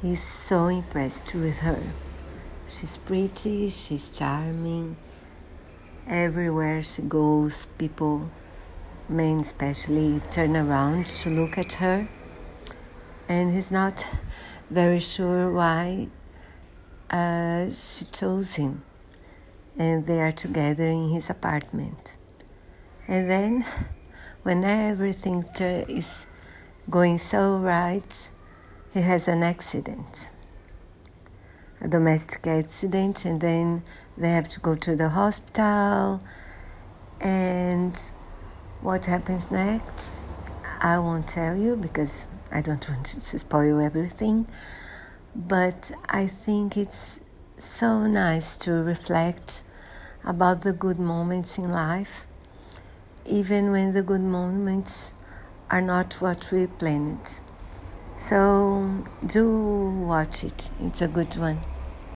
He's so impressed with her. She's pretty, she's charming. Everywhere she goes, people, men especially, turn around to look at her. And he's not very sure why uh, she chose him. And they are together in his apartment. And then, when everything is going so right, he has an accident, a domestic accident, and then they have to go to the hospital. And what happens next? I won't tell you because I don't want to spoil everything. But I think it's so nice to reflect about the good moments in life, even when the good moments are not what we planned. So do watch it, it's a good one.